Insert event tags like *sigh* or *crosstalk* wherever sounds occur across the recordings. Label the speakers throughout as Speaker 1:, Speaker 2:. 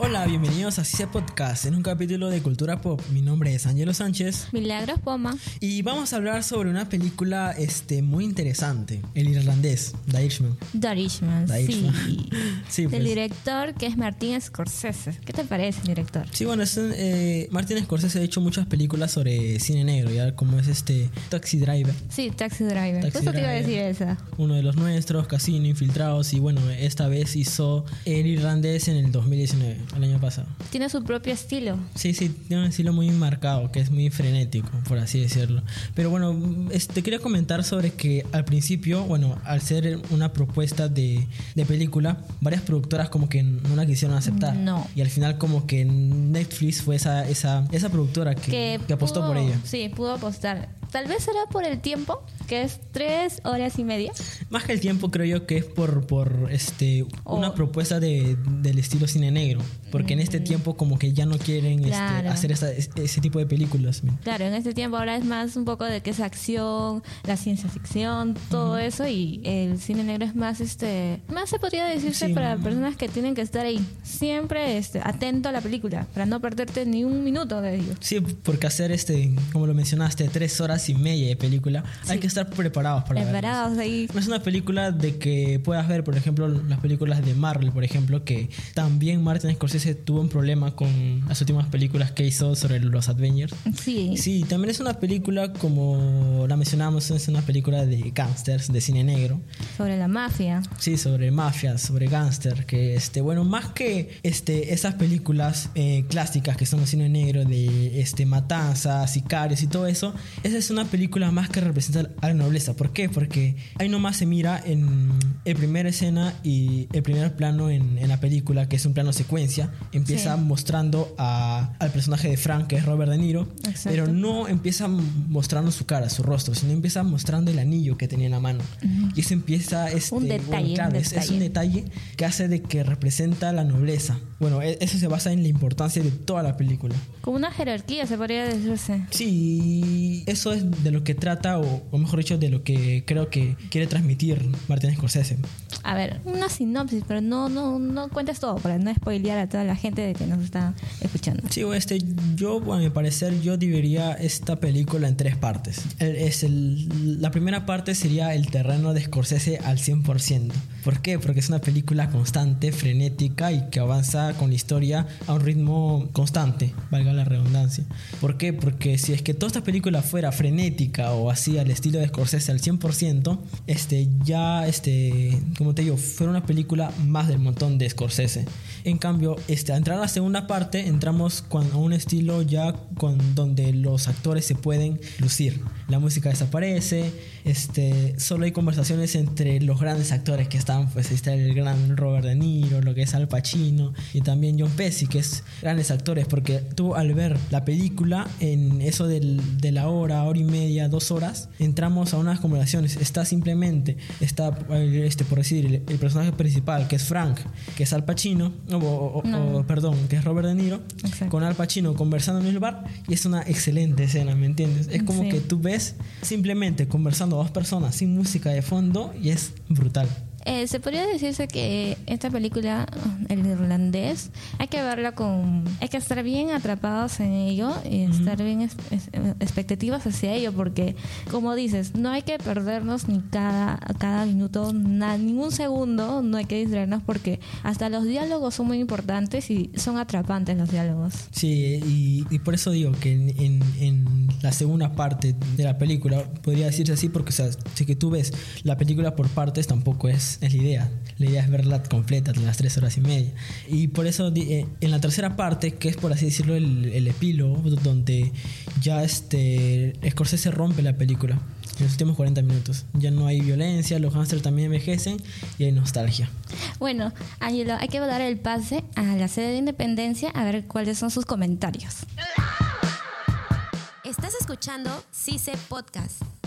Speaker 1: Hola, bienvenidos a CICE Podcast, en un capítulo de Cultura Pop. Mi nombre es Angelo Sánchez
Speaker 2: Milagros Poma.
Speaker 1: y vamos a hablar sobre una película este, muy interesante, El Irlandés, The Irishman.
Speaker 3: The Irishman,
Speaker 1: The
Speaker 3: sí.
Speaker 1: Irishman. *laughs* Sí,
Speaker 3: Del
Speaker 1: pues.
Speaker 3: director que es Martín Scorsese. ¿Qué te parece, director?
Speaker 1: Sí, bueno, es, eh, Martin Scorsese ha hecho muchas películas sobre cine negro, ya como es este Taxi Driver,
Speaker 3: Sí, Taxi Driver.
Speaker 1: Taxi
Speaker 3: Justo te iba a decir
Speaker 1: Driver.
Speaker 3: esa.
Speaker 1: uno de los nuestros, Casino, Infiltrados, y bueno, esta vez hizo El Irlandés en el 2019, el año pasado.
Speaker 3: Tiene su propio estilo.
Speaker 1: Sí, sí, tiene un estilo muy marcado, que es muy frenético, por así decirlo. Pero bueno, este, quería comentar sobre que al principio, bueno, al ser una propuesta de, de película, varias productoras como que no la quisieron aceptar.
Speaker 3: No.
Speaker 1: Y al final como que Netflix fue esa, esa, esa productora que, que apostó
Speaker 3: pudo-
Speaker 1: por ella.
Speaker 3: Sí, pudo apostar. Tal vez será por el tiempo, que es tres horas y media.
Speaker 1: Más que el tiempo, creo yo que es por, por este, una
Speaker 3: O-
Speaker 1: propuesta de, del estilo cine negro. Porque en este tiempo como que ya no quieren este,
Speaker 3: Claro.
Speaker 1: hacer esa- ese tipo de películas.
Speaker 3: Claro, en este tiempo ahora es más un poco de que es acción, la ciencia ficción, todo eso y el cine negro es más este, más se podría decirse
Speaker 1: Sí.
Speaker 3: para personas que tienen que estar ahí, siempre este atento a la película para no perderte ni un minuto de ello.
Speaker 1: Sí, porque hacer este, como lo mencionaste, tres horas y media de película, hay
Speaker 3: Sí.
Speaker 1: que estar preparados para.
Speaker 3: Preparados ahí.
Speaker 1: No es una película de que puedas ver, por ejemplo, las películas de Marvel, por ejemplo, que también Martin Scorsese tuvo un problema con las últimas películas que hizo sobre los Avengers.
Speaker 3: Sí.
Speaker 1: Sí, también es una película, como la mencionábamos, es una película de gangsters, de cine negro.
Speaker 3: Sobre la mafia.
Speaker 1: Sí, sobre mafias, sobre gángster, que este, bueno, más que este, esas películas eh, clásicas que son el cine negro de este, matanzas, sicarios y todo eso, esa es una película más que representa a la nobleza. ¿Por qué? Porque ahí nomás se mira en el primer escena y el primer plano en, en la película, que es un plano secuencia, empieza
Speaker 3: Sí.
Speaker 1: mostrando a- al personaje de Frank, que es Robert De Niro,
Speaker 3: Exacto.
Speaker 1: pero no empieza mostrando su cara, su rostro, sino empieza mostrando el anillo que tenía en la mano. Y eso empieza... Este,
Speaker 3: Un
Speaker 1: bueno,
Speaker 3: detalle,
Speaker 1: claro,
Speaker 3: un
Speaker 1: es- es un
Speaker 3: detalle
Speaker 1: que hace de que representa la nobleza. Bueno, e- eso se basa en la importancia de toda la película.
Speaker 3: Como una jerarquía se podría decirse.
Speaker 1: Sí, eso es de lo que trata, o, o mejor dicho, de lo que creo que quiere transmitir Martin Scorsese.
Speaker 3: A ver, una sinopsis, pero no, no, no cuentes todo para no spoilear a toda la gente de que nos está escuchando.
Speaker 1: Sí, este, yo, a mi parecer, yo dividiría esta película en tres partes. El- es el- la primera parte sería el terreno de Scorsese al 100%. ¿Por qué? Porque es una película constante, frenética y que avanza con la historia a un ritmo constante, valga la redundancia. ¿Por qué? Porque si es que toda esta película fuera frenética o así al estilo de Scorsese al 100%, este, ya, este, como te digo, fuera una película más del montón de Scorsese. En cambio, este, al entrar a la segunda parte, entramos a un estilo ya con, donde los actores se pueden lucir. La música desaparece, este, solo hay conversaciones entre los grandes actores que están, pues está el gran Robert De Niro, lo que es Al Pacino y también John Pesci, que es grandes actores, porque tú al ver la película en eso del- de la hora, hora y media, dos horas, entramos a unas conversaciones. Está simplemente, está, este, por decir, el, el personaje principal, que es Frank, que es Al Pacino, o, o-
Speaker 3: No.
Speaker 1: o, perdón, que es Robert De Niro,
Speaker 3: Exacto.
Speaker 1: con Al Pacino conversando en el bar, y es una excelente escena, ¿me entiendes? Es como
Speaker 3: Sí.
Speaker 1: que tú ves simplemente conversando dos personas sin música de fondo y es brutal.
Speaker 3: Eh, se podría decirse que esta película, el irlandés, hay que verla con. Hay que estar bien atrapados en ello y estar bien es- es- expectativas hacia ello, porque, como dices, no hay que perdernos ni cada, cada minuto, na- ningún segundo, no hay que distraernos, porque hasta los diálogos son muy importantes y son atrapantes los diálogos.
Speaker 1: Sí, y, y por eso digo que en, en- en la segunda parte de la película, podría decirse así, porque o sea, si que tú ves la película por partes, tampoco es, es la idea. La idea es verla completa, las tres horas y media. Y por eso eh, en la tercera parte, que es por así decirlo el, el epílogo, donde ya este Scorsese rompe la película. En los últimos 40 minutos. Ya no hay violencia, los hamsters también envejecen y hay nostalgia.
Speaker 3: Bueno, Angelo, hay que dar el pase a la sede de Independencia a ver cuáles son sus comentarios.
Speaker 2: Estás escuchando CICE Podcast.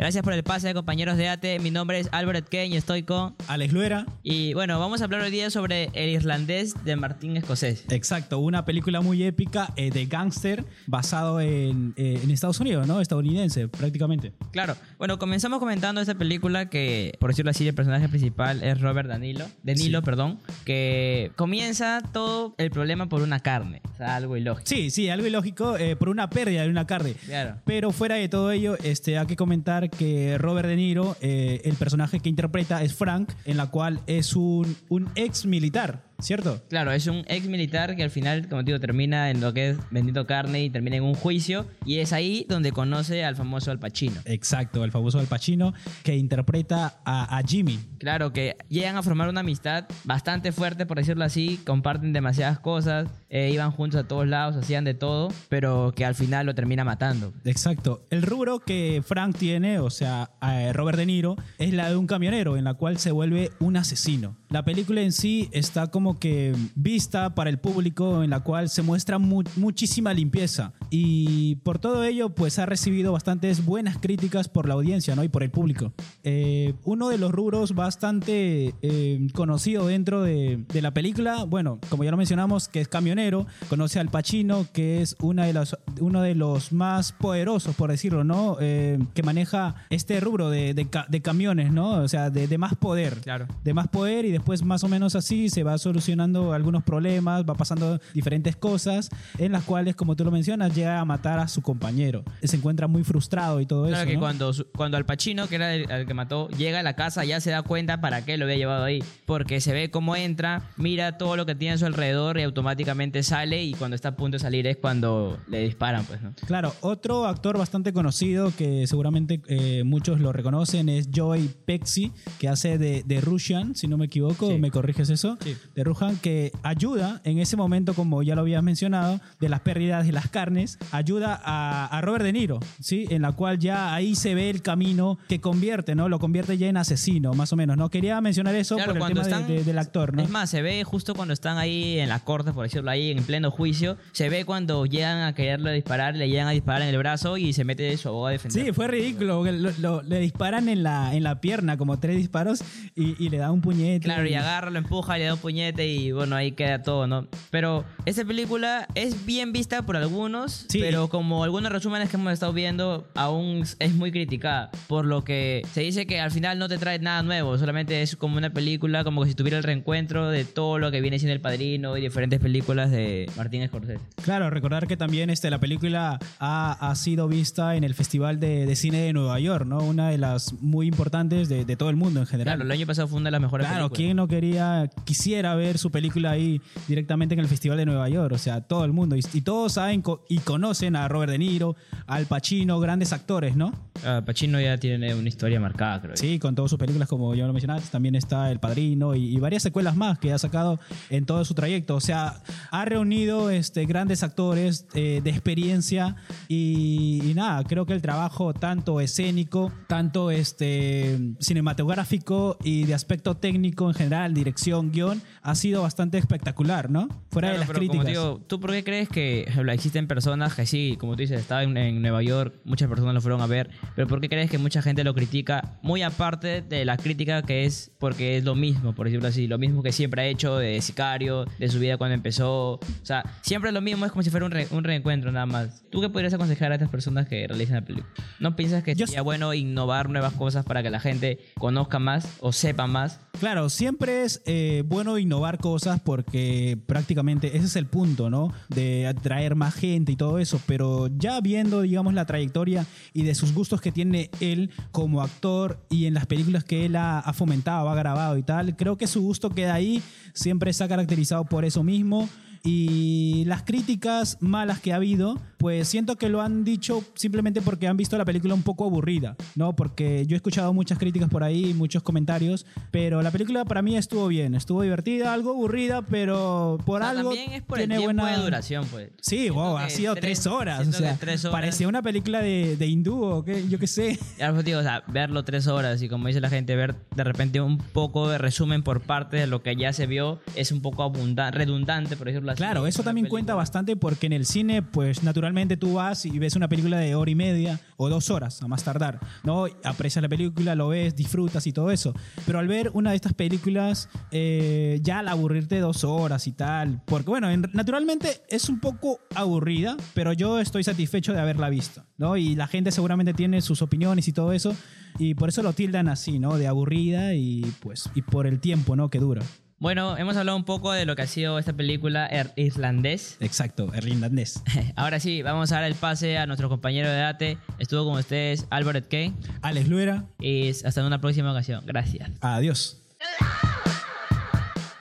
Speaker 4: Gracias por el pase, compañeros de ATE. Mi nombre es Albert Kane y estoy con...
Speaker 5: Alex Luera.
Speaker 4: Y bueno, vamos a hablar hoy día sobre El Irlandés de Martín Escocés.
Speaker 5: Exacto, una película muy épica eh, de gángster basado en, eh, en Estados Unidos, ¿no? Estadounidense, prácticamente.
Speaker 4: Claro. Bueno, comenzamos comentando esta película que, por decirlo así, el personaje principal es Robert Danilo. De Nilo,
Speaker 5: Sí.
Speaker 4: perdón. Que comienza todo el problema por una carne. O sea, algo ilógico.
Speaker 5: Sí, sí, algo ilógico eh, por una pérdida de una carne.
Speaker 4: Claro.
Speaker 5: Pero fuera de todo ello, este, hay que comentar que Robert De Niro, eh, el personaje que interpreta es Frank, en la cual es un, un ex militar, ¿cierto?
Speaker 4: Claro, es un ex militar que al final, como te digo, termina en lo que es vendiendo carne y termina en un juicio. Y es ahí donde conoce al famoso Al Pacino.
Speaker 5: Exacto, el famoso Al Pacino, que interpreta a, a Jimmy.
Speaker 4: Claro, que llegan a formar una amistad bastante fuerte, por decirlo así, comparten demasiadas cosas, eh, iban juntos a todos lados, hacían de todo, pero que al final lo termina matando.
Speaker 5: Exacto. El rubro que Frank tiene, o sea, eh, Robert De Niro, es la de un camionero, en la cual se vuelve un asesino. La película en sí está como que vista para el público, en la cual se muestra mu- muchísima limpieza. Y por todo ello, pues ha recibido bastantes buenas críticas por la audiencia, ¿no? Y por el público. Eh, uno de los rubros bastante eh, conocido dentro de, de la película, bueno, como ya lo mencionamos, que es camionero, conoce al Pacino, que es una de las, uno de los más poderosos, por decirlo, ¿no? Eh, que maneja este rubro de, de de camiones, ¿no? O sea, de, de más poder.
Speaker 4: Claro.
Speaker 5: De más poder y después más o menos así se va solucionando algunos problemas, va pasando diferentes cosas en las cuales, como tú lo mencionas, llega a matar a su compañero. Se encuentra muy frustrado y todo
Speaker 4: Claro
Speaker 5: eso.
Speaker 4: que
Speaker 5: ¿no?
Speaker 4: cuando, cuando Al Pacino, que era el, el que mató, llega a la casa, ya se da cuenta para qué lo había llevado ahí. Porque se ve cómo entra, mira todo lo que tiene a su alrededor y automáticamente sale. Y cuando está a punto de salir es cuando le disparan, pues, ¿no?
Speaker 5: Claro, otro actor bastante conocido que seguramente eh, muchos lo reconocen es Joey Pexi, que hace de, de Russian, si no me equivoco,
Speaker 4: Sí.
Speaker 5: ¿me corriges eso?
Speaker 4: Sí.
Speaker 5: De Que ayuda en ese momento, como ya lo habías mencionado, de las pérdidas de las carnes, ayuda a, a Robert De Niro, ¿sí? En la cual ya ahí se ve el camino que convierte, ¿no? Lo convierte ya en asesino, más o menos, ¿no? Quería mencionar eso
Speaker 4: Claro,
Speaker 5: por el
Speaker 4: cuando
Speaker 5: tema de-
Speaker 4: están-
Speaker 5: de- del actor, ¿no?
Speaker 4: Es más, se ve justo cuando están ahí en la corte, por decirlo ahí, en pleno juicio. Se ve cuando llegan a quererle disparar, le llegan a disparar en el brazo y se mete su abogado a defender.
Speaker 5: Sí, fue ridículo. lo- le disparan en la, en la pierna, como tres disparos, y, y le da un puñete.
Speaker 4: Claro, y agarra, lo empuja, le da un puñete y bueno, ahí queda todo, ¿no? Pero esta película es bien vista por algunos,
Speaker 5: Sí.
Speaker 4: pero como algunos resúmenes que hemos estado viendo, aún es muy criticada. Por lo que se dice que al final no te trae nada nuevo, solamente es como una película, como que si tuviera el reencuentro de todo lo que viene siendo El Padrino y diferentes películas de Martín Scorsese.
Speaker 5: Claro, recordar que también este, la película ha, ha sido vista en el Festival de, de Cine de Nueva York, ¿no? Una de las muy importantes de, de todo el mundo en general.
Speaker 4: Claro, el año pasado fue una de las mejores
Speaker 5: Claro,
Speaker 4: películas.
Speaker 5: ¿quién no quería, quisiera ver su película ahí directamente en el Festival de Nueva York? O sea, todo el mundo. Y, todos saben y conocen a Robert De Niro, al Pacino, grandes actores, ¿no?
Speaker 4: Ah, Pacino ya tiene una historia marcada, creo.
Speaker 5: Sí, con todas sus películas, como ya lo mencionaste, también está El Padrino y, y varias secuelas más que ha sacado en todo su trayecto. O sea, ha reunido este, grandes actores eh, de experiencia y, y nada, creo que el trabajo tanto escénico, tanto este, cinematográfico y de aspecto técnico en general, dirección, guion, ha sido bastante espectacular, ¿no? Fuera
Speaker 4: Claro,
Speaker 5: de las
Speaker 4: pero
Speaker 5: críticas.
Speaker 4: Como digo, ¿tú por qué crees que existen personas que sí, como tú dices, estaba en, en Nueva York, muchas personas lo fueron a ver, pero ¿por qué crees que mucha gente lo critica? Muy aparte de la crítica que es porque es lo mismo, por decirlo así, lo mismo que siempre ha hecho de Sicario, de su vida cuando empezó. O sea, siempre lo mismo, es como si fuera un, re- un reencuentro nada más. ¿Tú qué podrías aconsejar a estas personas que realizan la película? ¿No piensas que
Speaker 5: Yo-
Speaker 4: sería bueno innovar nuevas cosas para que la gente conozca más o sepa más?
Speaker 5: Claro, siempre es eh, bueno innovar cosas porque prácticamente ese es el punto, ¿no? De atraer más gente y todo eso, pero ya viendo, digamos, la trayectoria y de sus gustos que tiene él como actor y en las películas que él ha, ha fomentado, ha grabado y tal, creo que su gusto queda ahí, siempre se ha caracterizado por eso mismo. Y las críticas malas que ha habido, pues siento que lo han dicho simplemente porque han visto la película un poco aburrida, ¿no? Porque yo he escuchado muchas críticas por ahí, muchos comentarios, pero la película para mí estuvo bien, estuvo divertida, algo aburrida, pero por
Speaker 4: O sea,
Speaker 5: algo
Speaker 4: también es por
Speaker 5: tiene
Speaker 4: el tiempo
Speaker 5: buena
Speaker 4: de duración, pues.
Speaker 5: Sí, wow, ha sido tres, horas, o sea,
Speaker 4: tres horas-
Speaker 5: parecía una película de, de hindú o qué, yo qué sé.
Speaker 4: Ya, pues, digo, o sea, verlo tres horas y como dice la gente, ver de repente un poco de resumen por parte de lo que ya se vio es un poco abunda- redundante, por decirlo
Speaker 5: Claro, eso también cuenta bastante porque en el cine, pues naturalmente tú vas y ves una película de hora y media o dos horas, a más tardar, ¿no? Aprecias la película, lo ves, disfrutas y todo eso. Pero al ver una de estas películas, eh, ya al aburrirte dos horas y tal, porque bueno, en- naturalmente es un poco aburrida, pero yo estoy satisfecho de haberla visto, ¿no? Y la gente seguramente tiene sus opiniones y todo eso, y por eso lo tildan así, ¿no? De aburrida y pues, y por el tiempo, ¿no? Que dura.
Speaker 4: Bueno, hemos hablado un poco de lo que ha sido esta película er- irlandés.
Speaker 5: Exacto, irlandés. *laughs*
Speaker 4: Ahora sí, vamos a dar el pase a nuestro compañero de date. Estuvo con ustedes Albert Kane.
Speaker 5: Alex Luera,
Speaker 4: Y hasta una próxima ocasión. Gracias.
Speaker 5: adiós.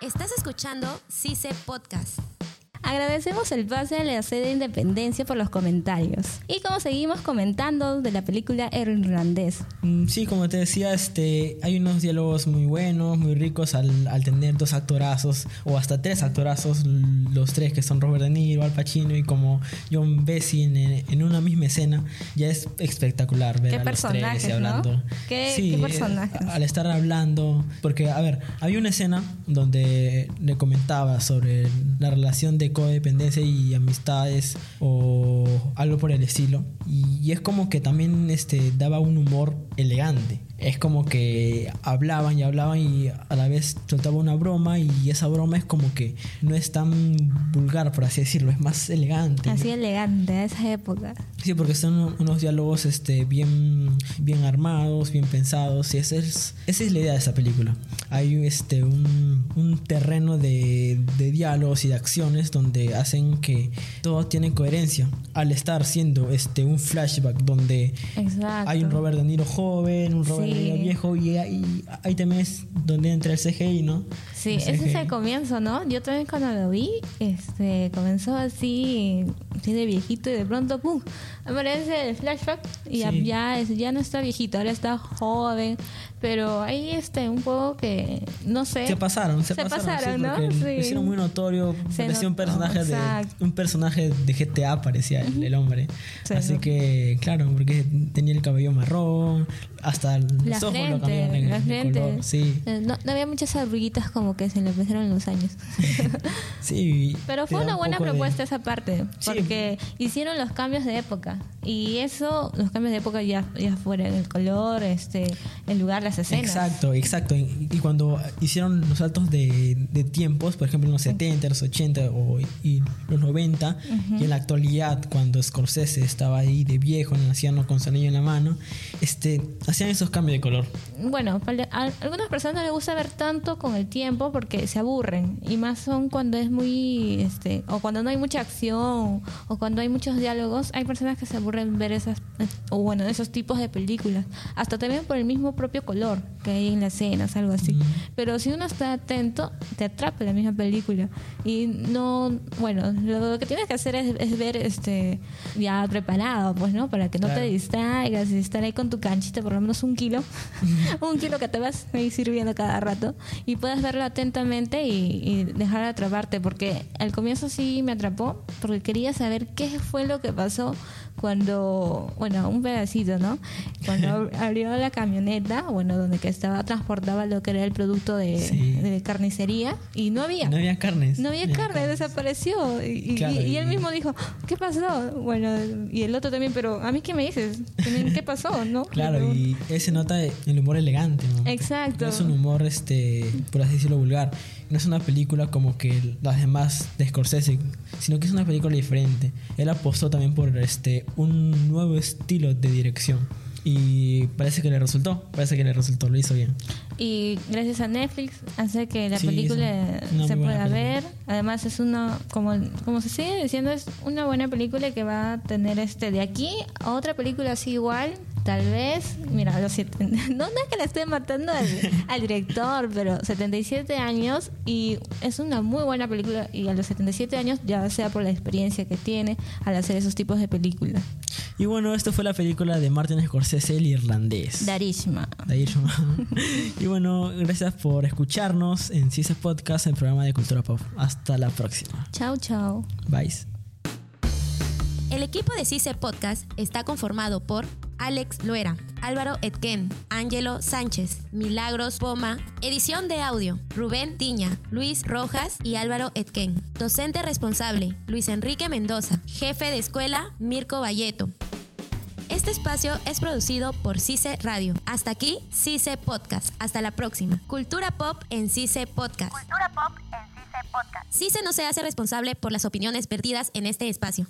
Speaker 2: Estás escuchando CICE Podcast.
Speaker 3: Agradecemos el pase a la sede de Independencia por los comentarios. Y como seguimos comentando de la película Irlandés.
Speaker 1: Mm, Sí, como te decía, este, hay unos diálogos muy buenos, muy ricos al, al tener dos actorazos o hasta tres actorazos, los tres que son Robert De Niro, Al Pacino y como John Bessie en, en una misma escena, ya es espectacular ver
Speaker 3: Qué
Speaker 1: a los tres y
Speaker 3: ¿no?
Speaker 1: hablando.
Speaker 3: Qué-
Speaker 1: Sí,
Speaker 3: qué personajes.
Speaker 1: al estar hablando, porque a ver, había una escena donde le comentaba sobre la relación de codependencia y amistades o algo por el estilo. Y, y es como que también este, daba un humor elegante. Es como que hablaban y hablaban y a la vez soltaba una broma y esa broma es como que no es tan vulgar, por así decirlo, es más elegante.
Speaker 3: Así elegante a esa época.
Speaker 1: Sí, porque son un- unos diálogos este, bien, bien armados, bien pensados, y esa es, esa es la idea de esta película. Hay este, un, un terreno de, de diálogos y de acciones donde hacen que todo tiene coherencia. Al estar siendo este, un flashback donde
Speaker 3: Exacto.
Speaker 1: hay un Robert De Niro joven, un Robert
Speaker 3: Sí.
Speaker 1: De Niro viejo, y ahí, ahí también es donde entra el CGI, ¿no?
Speaker 3: Sí, ese es el comienzo, ¿no? Yo también cuando lo vi, este, comenzó así, así de viejito y de pronto, ¡pum! Aparece el flashback y ya,
Speaker 1: Sí.
Speaker 3: ya, es- ya no está viejito, ahora está joven. Pero ahí este, un poco que, no sé.
Speaker 1: Se pasaron, se,
Speaker 3: Se
Speaker 1: pasaron,
Speaker 3: pasaron,
Speaker 1: sí,
Speaker 3: ¿no? Sí.
Speaker 1: lo hicieron muy notorio.
Speaker 3: Se
Speaker 1: parecía un personaje de un personaje de GTA parecía el, el hombre.
Speaker 3: Se
Speaker 1: Así
Speaker 3: notó.
Speaker 1: que claro, porque tenía el cabello marrón, hasta los ojos lo cambiaron en-
Speaker 3: la frente.
Speaker 1: color. Sí,
Speaker 3: Eh, No, no había muchas arruguitas como que se le empezaron los años. *laughs*
Speaker 1: sí. *laughs*
Speaker 3: Pero fue una
Speaker 1: un
Speaker 3: buena
Speaker 1: poco de-
Speaker 3: propuesta esa parte,
Speaker 1: Sí.
Speaker 3: porque hicieron los cambios de época. Y eso, los cambios de época ya, ya fueron el color, este, el lugar, las escenas.
Speaker 1: Exacto, exacto. Y, y cuando hicieron los saltos de, de tiempos, por ejemplo en los 70, los 80 o, y los 90, y en la actualidad, cuando Scorsese estaba ahí de viejo, en el anciano con su anillo en la mano, este, hacían esos cambios de color.
Speaker 3: Bueno, a algunas personas no les gusta ver tanto con el tiempo porque se aburren. Y más son cuando es muy, este, o cuando no hay mucha acción, o cuando hay muchos diálogos. Hay personas que se aburren ver esas, o bueno, esos tipos de películas. Hasta también por el mismo propio color que hay en las escenas, algo así. Pero si uno está atento, te atrapa la misma película. Y no, bueno, lo que tienes que hacer es, es ver este ya preparado, pues, ¿no? Para que no
Speaker 1: Claro.
Speaker 3: te distraigas y estar ahí con tu canchita por lo menos un kilo. *laughs* un kilo que te vas ahí sirviendo cada rato y puedas verlo atentamente y, y dejar de atraparte. Porque al comienzo sí me atrapó porque quería saber qué fue lo que pasó cuando, bueno, un pedacito, ¿no? Cuando ab- *laughs* abrió la camioneta, bueno, donde que estaba transportaba lo que era el producto de,
Speaker 1: Sí.
Speaker 3: de carnicería y no había.
Speaker 1: No había carnes.
Speaker 3: No había carne, desapareció. Y, y-
Speaker 1: Claro,
Speaker 3: y él mismo dijo, ¿qué pasó? Bueno, y el otro también, pero ¿a mí qué me dices? ¿Qué pasó? ¿No?
Speaker 1: Claro,
Speaker 3: Pero-
Speaker 1: y ese nota el humor elegante, ¿no?
Speaker 3: Exacto.
Speaker 1: No es un humor, este, por así decirlo, vulgar. No es una película como que las demás de Scorsese, sino que es una película diferente. Él apostó también por este un nuevo estilo de dirección. Y parece que le resultó, parece que le resultó, lo hizo bien.
Speaker 3: Y gracias a Netflix hace que la
Speaker 1: Sí,
Speaker 3: película se pueda ver. Además es una, como, como se sigue diciendo, es una buena película que va a tener este de aquí a otra película así igual. Tal vez, mira, a los siete, *laughs* no, es que le esté matando al, *laughs* al director, pero 77 años y es una muy buena película y a los 77 años ya sea por la experiencia que tiene al hacer esos tipos de películas.
Speaker 1: Y bueno, esto fue la película de Martin Scorsese, el irlandés.
Speaker 3: Darishma.
Speaker 1: Llamado. *laughs* y bueno, gracias por escucharnos en CISA Podcast, el programa de Cultura Pop. Hasta la próxima.
Speaker 3: Chao, chao.
Speaker 1: Bye.
Speaker 2: El equipo de CICE Podcast está conformado por Alex Loera, Álvaro Etquén, Ángelo Sánchez, Milagros Poma, edición de audio, Rubén Tiña, Luis Rojas y Álvaro Etquén. Docente responsable, Luis Enrique Mendoza. Jefe de escuela, Mirko Valleto. Este espacio es producido por CICE Radio. Hasta aquí, CICE Podcast. Hasta la próxima. Cultura Pop en CICE Podcast.
Speaker 6: Cultura Pop en CICE Podcast.
Speaker 2: CICE no se hace responsable por las opiniones vertidas en este espacio.